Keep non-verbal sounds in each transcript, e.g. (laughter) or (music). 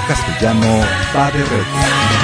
Castellano Padre Red.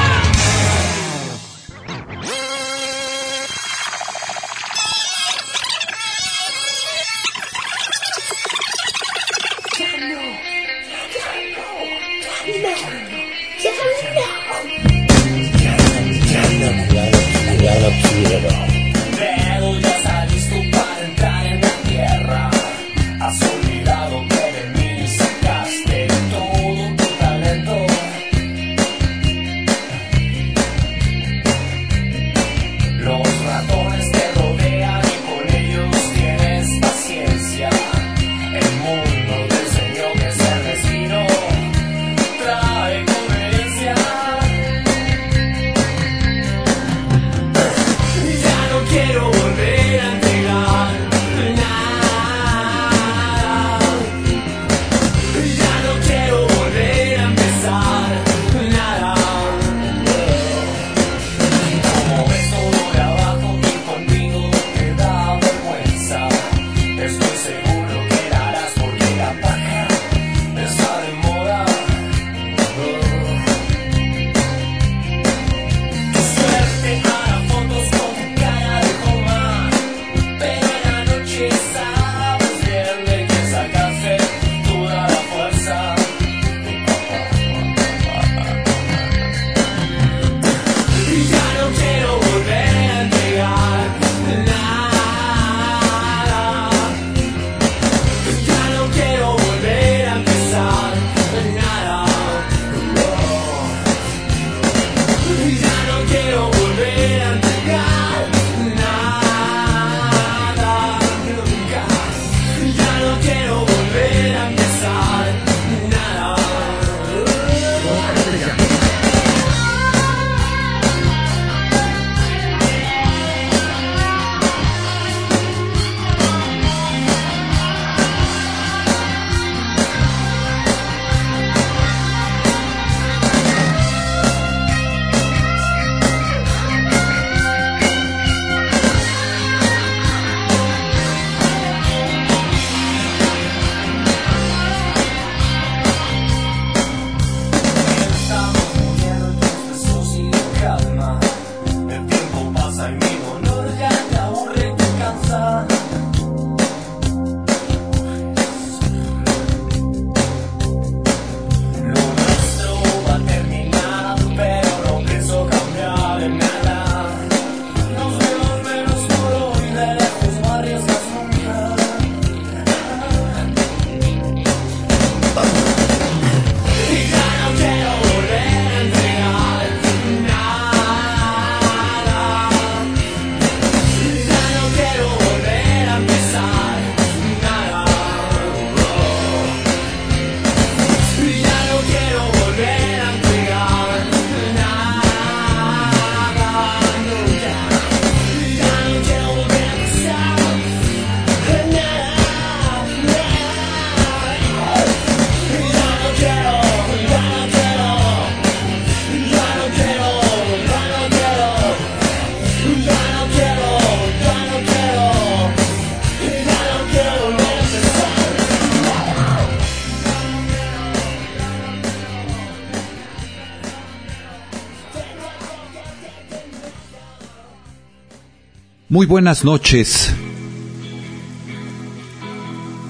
Muy buenas noches.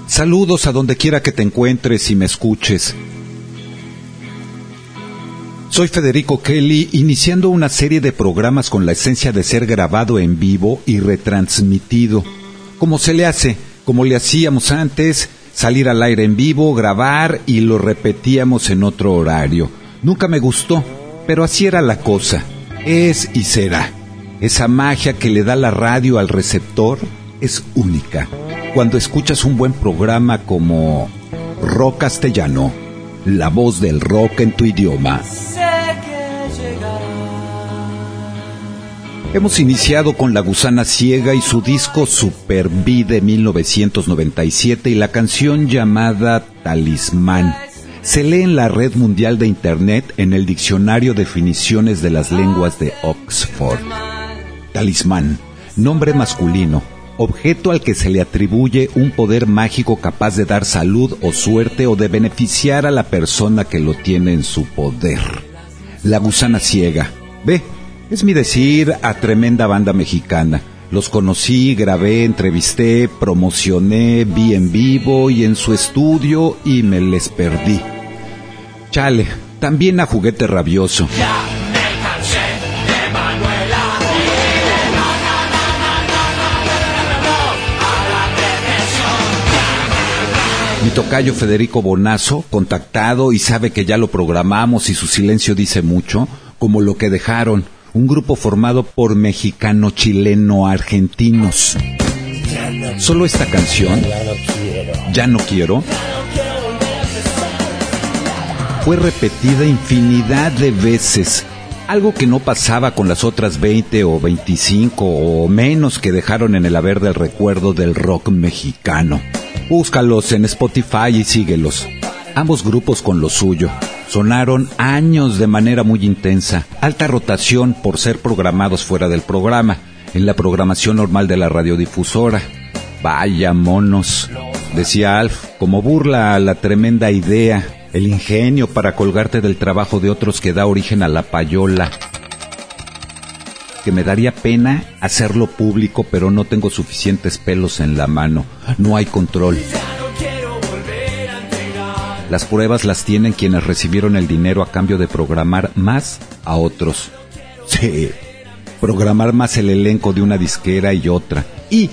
Saludos a donde quiera que te encuentres y me escuches. Soy Federico Kelly, iniciando una serie de programas con la esencia de ser grabado en vivo y retransmitido, como se le hace, como le hacíamos antes, salir al aire en vivo, grabar y lo repetíamos en otro horario. Nunca me gustó, pero así era la cosa. Es y será. Esa magia que le da la radio al receptor es única. Cuando escuchas un buen programa como Rock Castellano, la voz del rock en tu idioma. Hemos iniciado con La Gusana Ciega y su disco Super B de 1997 y la canción llamada Talismán. Se lee en la red mundial de Internet en el diccionario Definiciones de las Lenguas de Oxford. Talismán, nombre masculino, objeto al que se le atribuye un poder mágico capaz de dar salud o suerte o de beneficiar a la persona que lo tiene en su poder. La Gusana Ciega. Ve, es mi decir a tremenda banda mexicana. Los conocí, grabé, entrevisté, promocioné, vi en vivo y en su estudio y me les perdí. Chale, también a Juguete Rabioso. Tocayo Federico Bonazo, contactado y sabe que ya lo programamos y su silencio dice mucho, como lo que dejaron, un grupo formado por mexicano-chileno-argentinos. Solo esta canción, Ya no quiero, fue repetida infinidad de veces, algo que no pasaba con las otras 20 o 25 o menos que dejaron en el haber del recuerdo del rock mexicano. Búscalos en Spotify y síguelos. Ambos grupos con lo suyo. Sonaron años de manera muy intensa, alta rotación por ser programados fuera del programa, en la programación normal de la radiodifusora. Vaya monos, decía Alf, como burla a la tremenda idea, el ingenio para colgarte del trabajo de otros que da origen a la payola. Que me daría pena hacerlo público, pero no tengo suficientes pelos en la mano. No hay control. Las pruebas las tienen quienes recibieron el dinero a cambio de programar más a otros. Sí, programar más el elenco de una disquera y otra. Y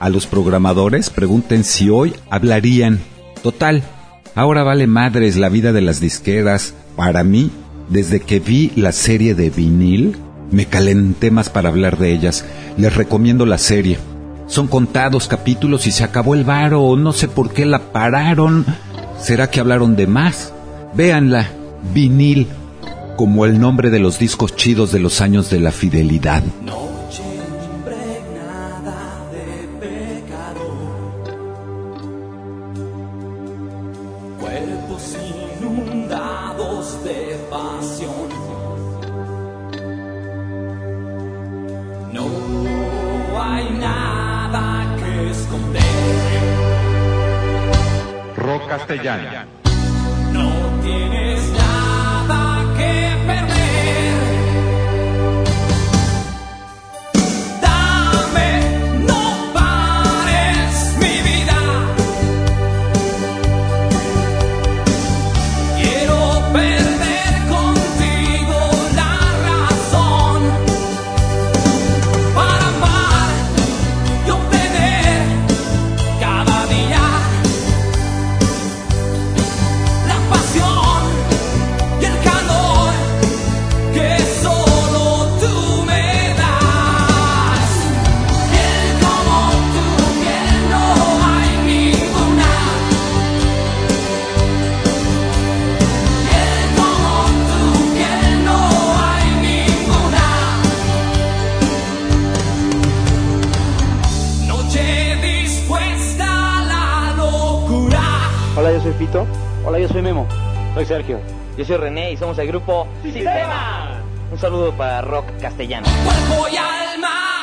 a los programadores pregunten si hoy hablarían. Total, ahora vale madres la vida de las disqueras. Para mí, desde que vi la serie de vinil, me calenté más para hablar de ellas. Les recomiendo la serie. Son contados capítulos y se acabó el varo. No sé por qué la pararon. ¿Será que hablaron de más? Véanla, vinil, como el nombre de los discos chidos de los años de la fidelidad. Noche nada que esconder, Rock Castellano. no tienes Hola, yo soy Pito. Hola, yo soy Memo. Soy Sergio. Yo soy René y somos el grupo Sistema. Un saludo para Rock Castellano. Cuerpo y alma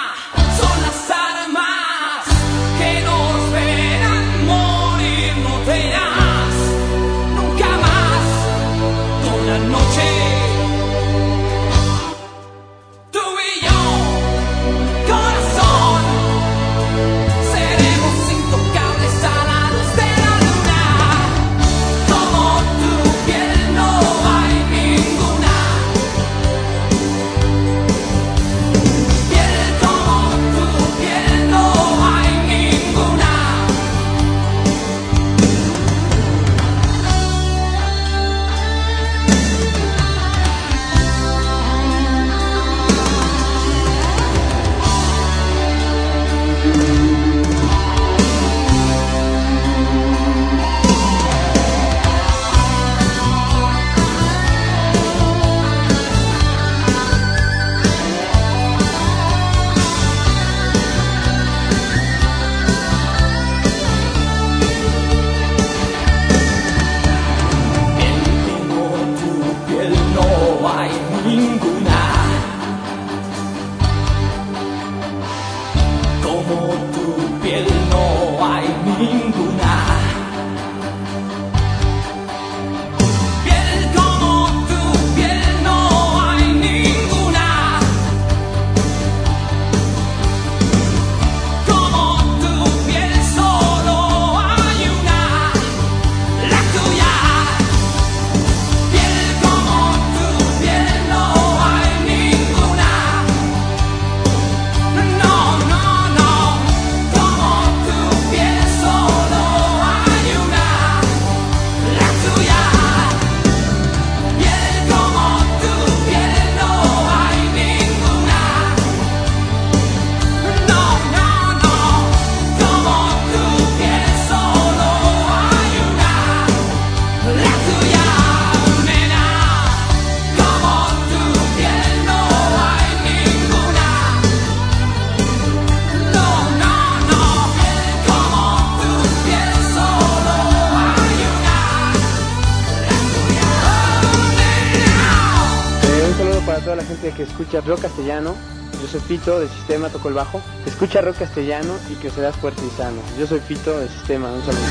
dice que escucha rock castellano. Yo soy Fito de Sistema, toco el bajo. Escucha rock castellano y que serás fuerte y sano. Yo soy Fito de Sistema, un saludo.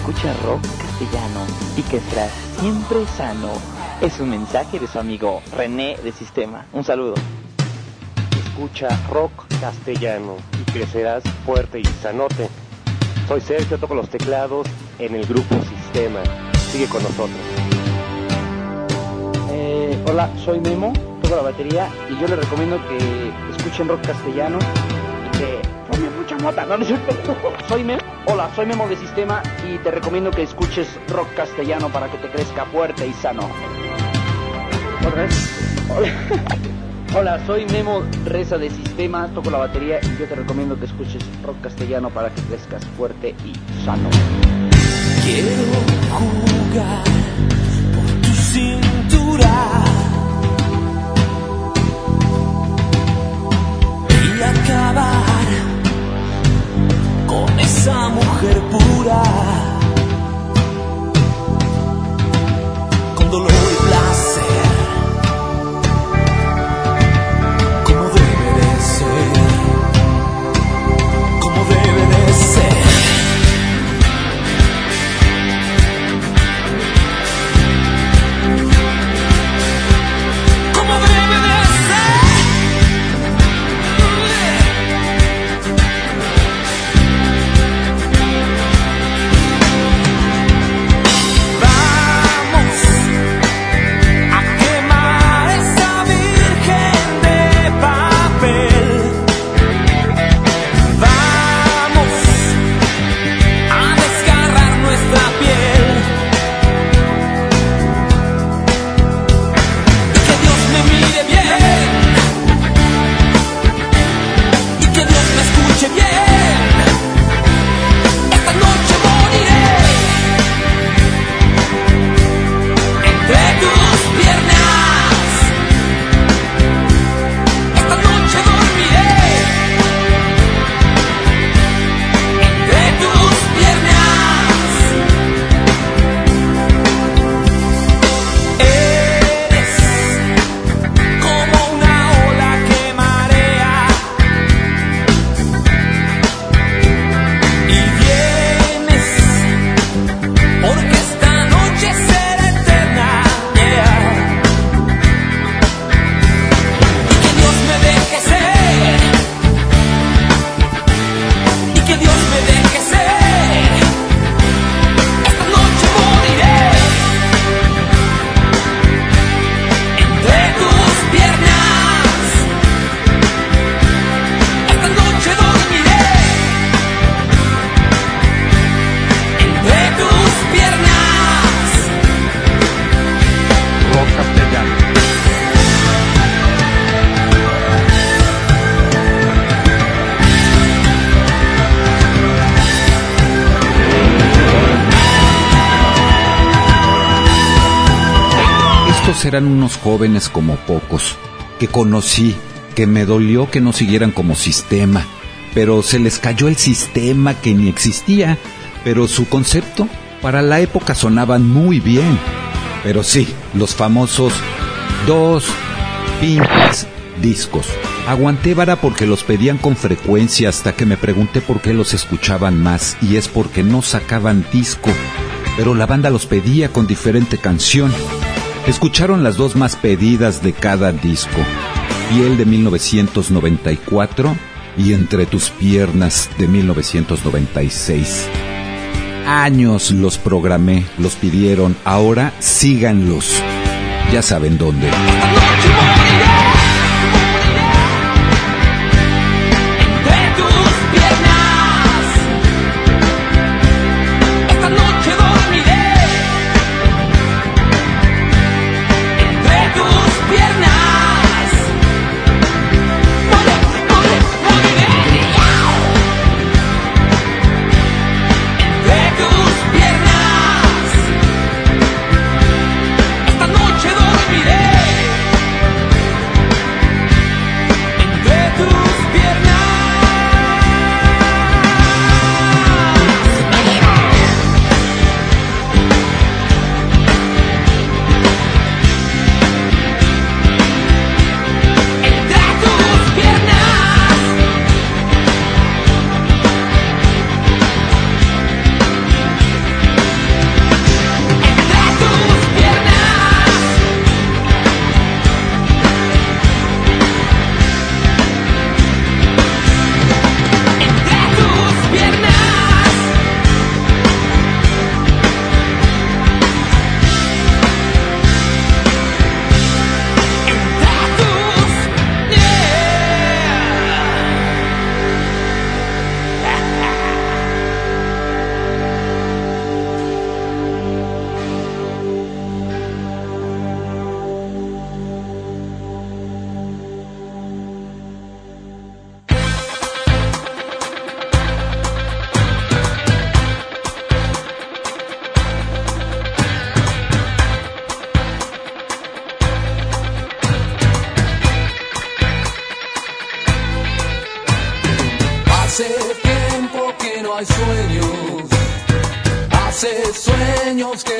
Escucha rock castellano y que serás siempre sano. Es un mensaje de su amigo René de Sistema. Un saludo. Escucha rock castellano y crecerás fuerte y sanote. Soy Sergio, toco los teclados en el grupo Sistema. Sigue con nosotros. Eh, hola, soy Memo, toco la batería y yo les recomiendo que escuchen rock castellano y que tomen mucha mota. No. (laughs) Soy Memo. Hola, soy Memo de Sistema y te recomiendo que escuches rock castellano para que te crezca fuerte y sano. Hola. (laughs) Hola, soy Memo Reza de Sistema, toco la batería y yo te recomiendo que escuches rock castellano para que crezcas fuerte y sano. Quiero jugar Eran unos jóvenes como pocos, que conocí, que me dolió que no siguieran como sistema, pero se les cayó el sistema que ni existía, pero su concepto para la época sonaban muy bien. Pero sí, los famosos dos pinches discos. Aguanté vara porque los pedían con frecuencia hasta que me pregunté por qué los escuchaban más y es porque no sacaban disco, pero la banda los pedía con diferente canción. Escucharon las dos más pedidas de cada disco, Piel de 1994 y Entre tus piernas de 1996. Años los programé, los pidieron, ahora síganlos. Ya saben dónde.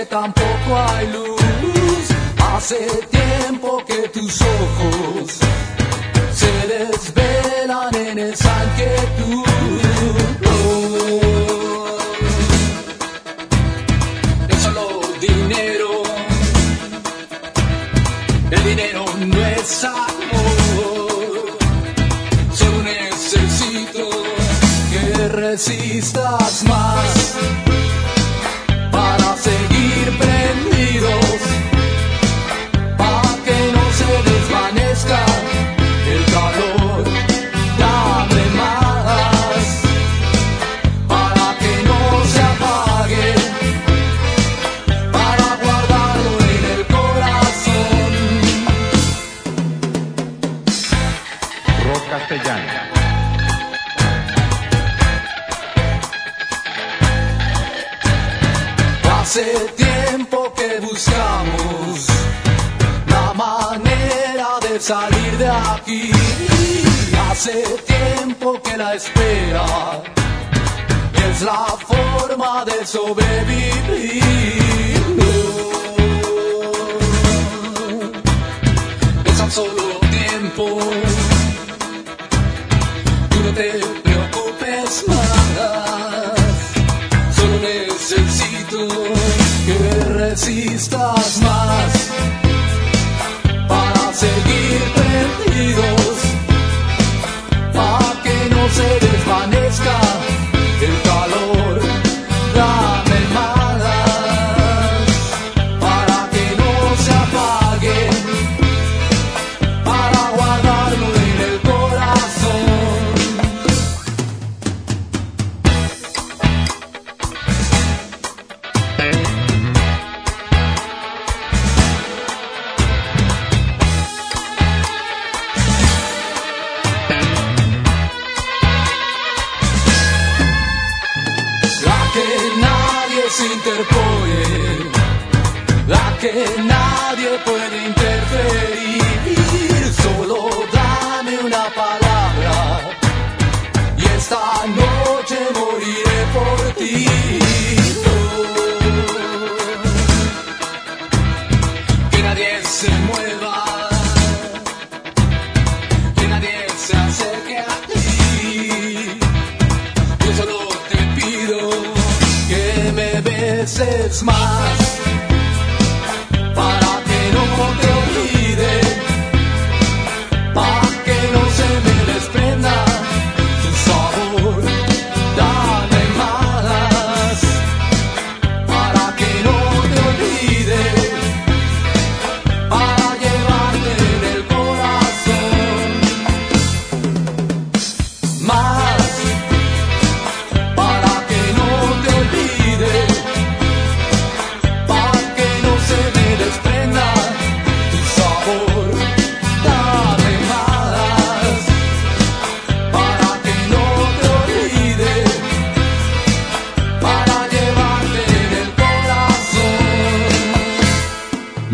Tampoco hay luz. Hace tiempo que tus ojos se desvelan en esa inquietud. Es solo dinero, el dinero no es amor. Solo necesito que resistas más Hace tiempo que buscamos la manera de salir de aquí. Hace tiempo que la espera es la forma de sobrevivir. Es tan te preocupes más. Solo necesito que resistas más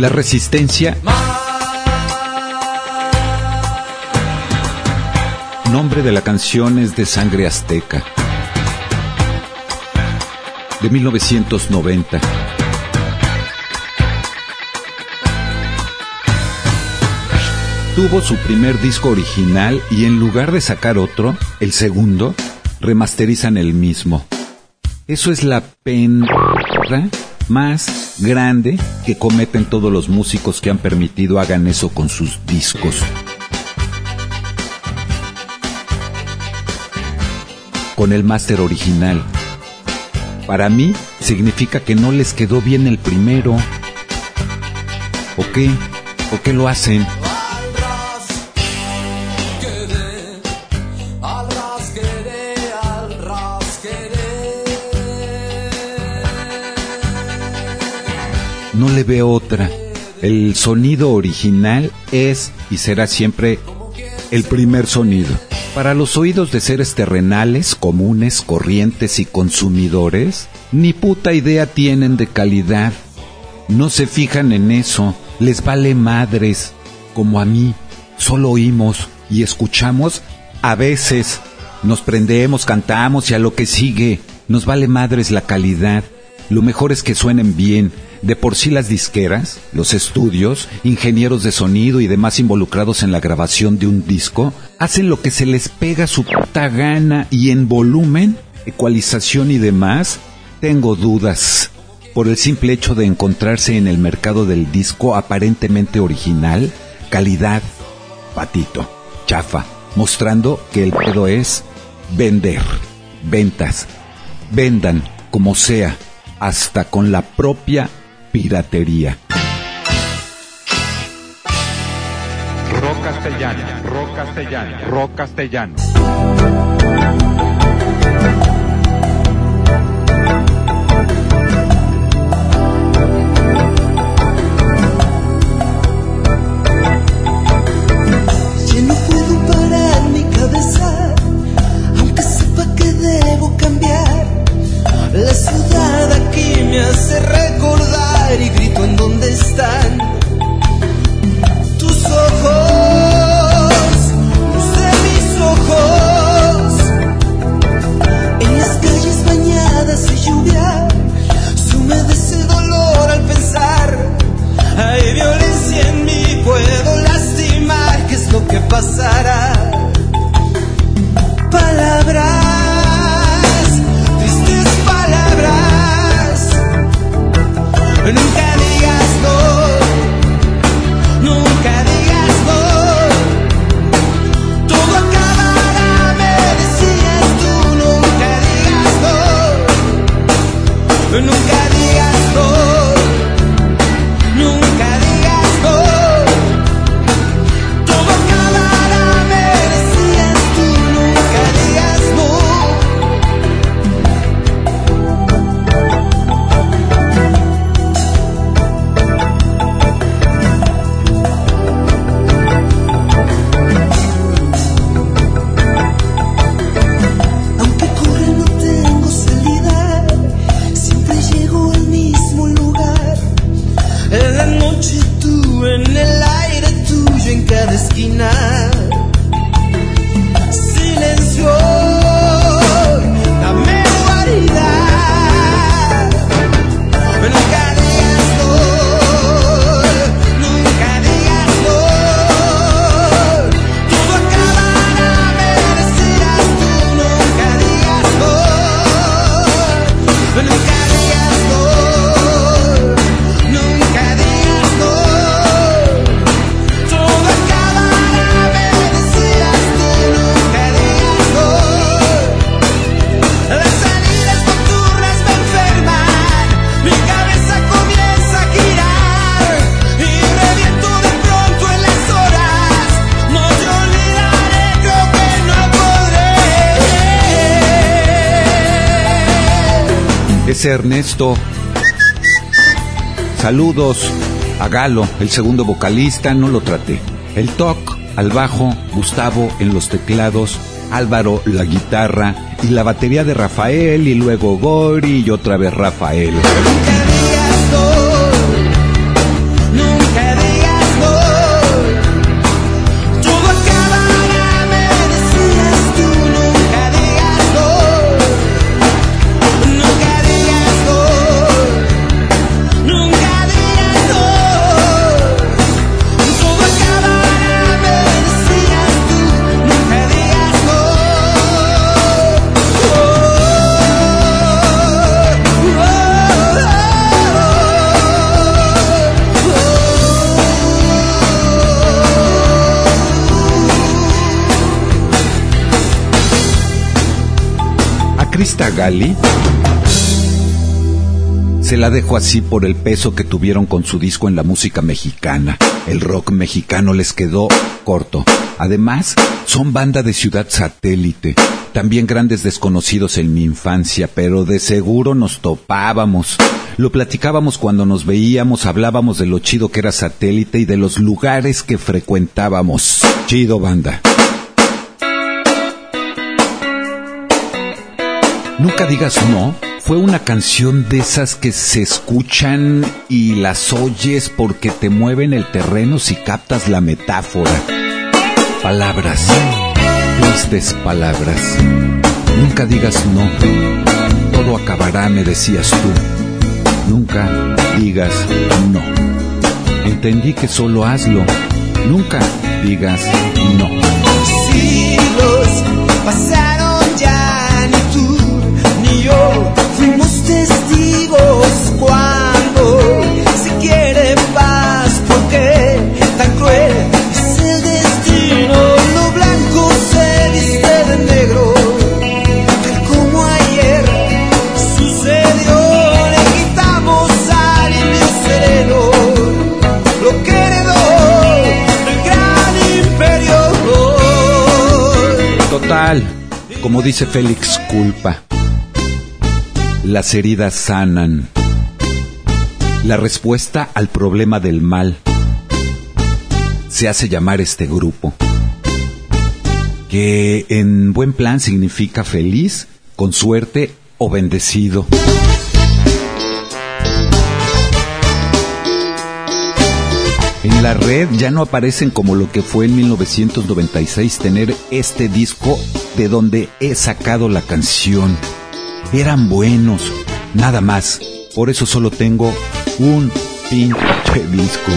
La resistencia, nombre de la canción es de Sangre Azteca, de 1990. Tuvo su primer disco original y en lugar de sacar otro, el segundo, remasterizan el mismo. Eso es la pena más grande que cometen todos los músicos que han permitido hagan eso con sus discos. Con el máster original. Para mí significa que no les quedó bien el primero. ¿O qué? ¿O qué lo hacen? No le veo otra. El sonido original es y será siempre el primer sonido. Para los oídos de seres terrenales, comunes, corrientes y consumidores, ni puta idea tienen de calidad. No se fijan en eso, les vale madres, como a mí. Solo oímos y escuchamos a veces Nos prendemos, cantamos y a lo que sigue. Nos vale madres la calidad. Lo mejor es que suenen bien. De por sí las disqueras, los estudios, ingenieros de sonido y demás involucrados en la grabación de un disco, hacen lo que se les pega su puta gana y en volumen, ecualización y demás, tengo dudas. Por el simple hecho de encontrarse en el mercado del disco aparentemente original, calidad, patito, chafa, mostrando que el pedo es vender, ventas, vendan como sea, hasta con la propia piratería. Rock castellano, rock castellano, rock castellano. Es Ernesto. Saludos a Galo, el segundo vocalista, no lo traté. El Toc al bajo, Gustavo en los teclados, Álvaro la guitarra y la batería de Rafael y luego Gori y otra vez Rafael. A Krista Gali se la dejo así por el peso que tuvieron con su disco en la música mexicana. El rock mexicano les quedó corto. Además, son banda de ciudad satélite. También grandes desconocidos en mi infancia, pero de seguro nos topábamos. Lo platicábamos cuando nos veíamos, hablábamos de lo chido que era satélite y de los lugares que frecuentábamos. Chido banda. Nunca digas no. Fue una canción de esas que se escuchan y las oyes porque te mueven el terreno si captas la metáfora. Palabras, tristes palabras. Nunca digas no, todo acabará, me decías tú. Nunca digas no. Entendí que solo hazlo, nunca digas no. Siglos ni yo fuimos testigos cuando se quiere paz, porque tan cruel es el destino. Lo blanco se viste de negro, tal como ayer sucedió. Le quitamos al sereno lo que heredó el gran imperio. Total, como dice Félix Culpa, las heridas sanan. La respuesta al problema del mal se hace llamar este grupo, que en buen plan significa feliz, con suerte o bendecido. En la red ya no aparecen como lo que fue en 1996 tener este disco de donde he sacado la canción. Eran buenos, nada más. Por eso solo tengo un pinche disco.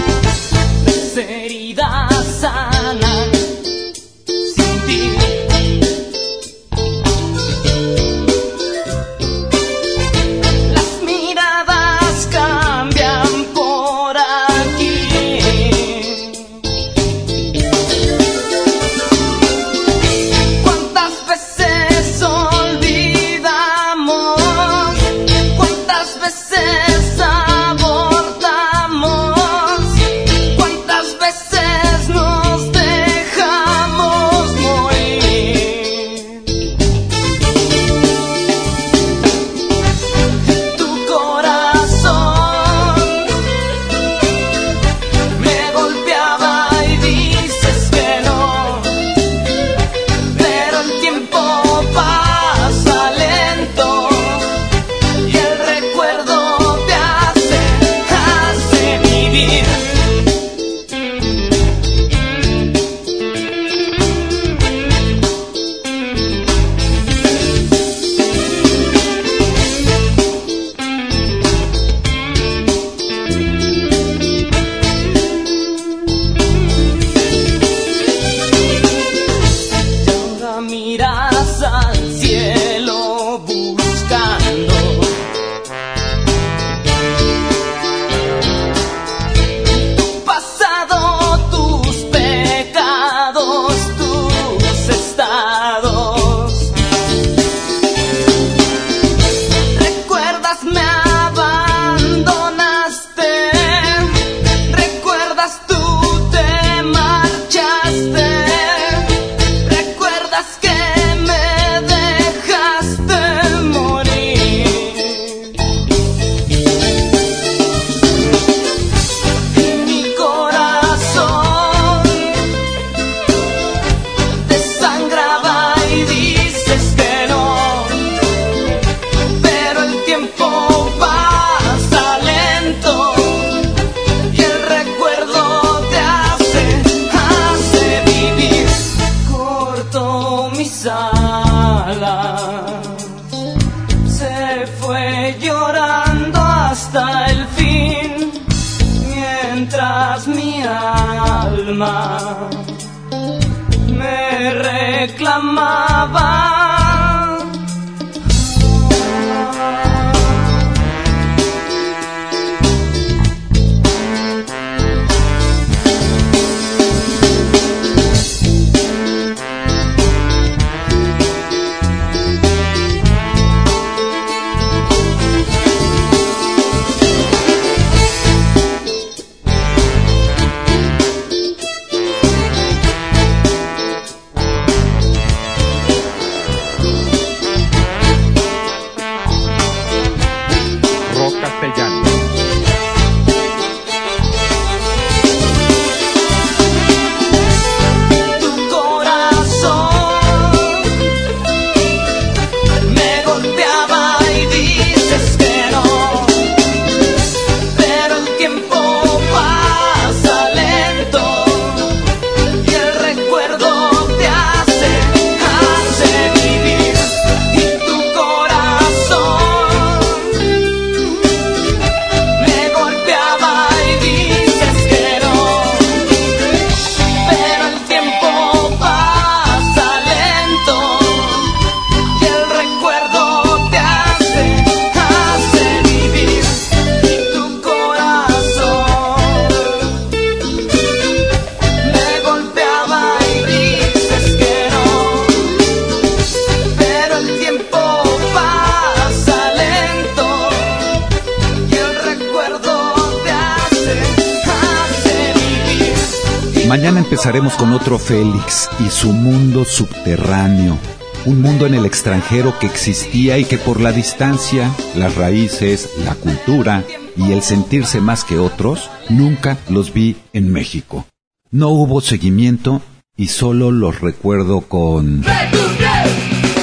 Mañana empezaremos con otro Félix y su mundo subterráneo. Un mundo en el extranjero que existía y que por la distancia, las raíces, la cultura y el sentirse más que otros, nunca los vi en México. No hubo seguimiento y solo los recuerdo con...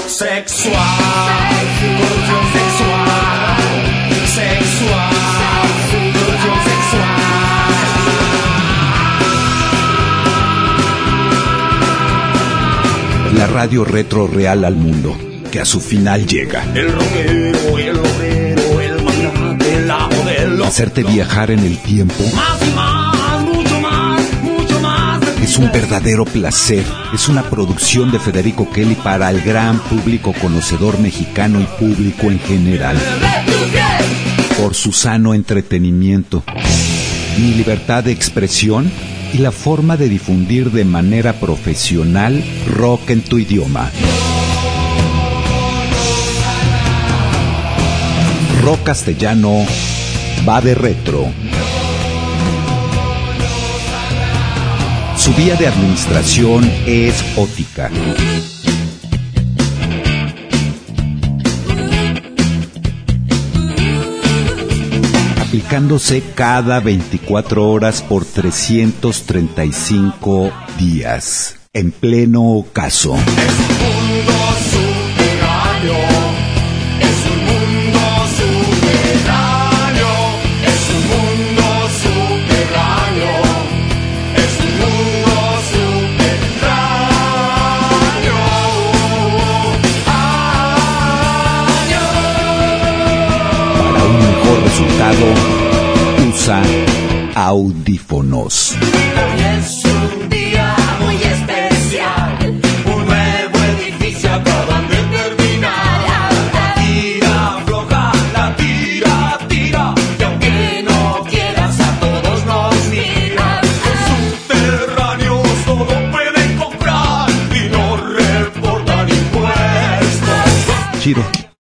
Sexual, La radio retro real al mundo, que a su final llega. El rockero, el obrero, el magnate, la modelo. Hacerte viajar en el tiempo Más y más, mucho más, mucho más. es un verdadero placer. Es una producción de Federico Kelly para el gran público conocedor mexicano y público en general. Por su sano entretenimiento, mi libertad de expresión y la forma de difundir de manera profesional rock en tu idioma. Rock castellano va de retro. Su vía de administración es ótica. Aplicándose cada 24 horas por 335 días. En pleno ocaso. eso usa audífonos. Hoy es un día muy especial, un nuevo edificio acaban de terminar. La tira, floja, la tira, tira, y aunque no quieras a todos nos miras. Subterráneos todo pueden comprar y no reportan impuestos. Chido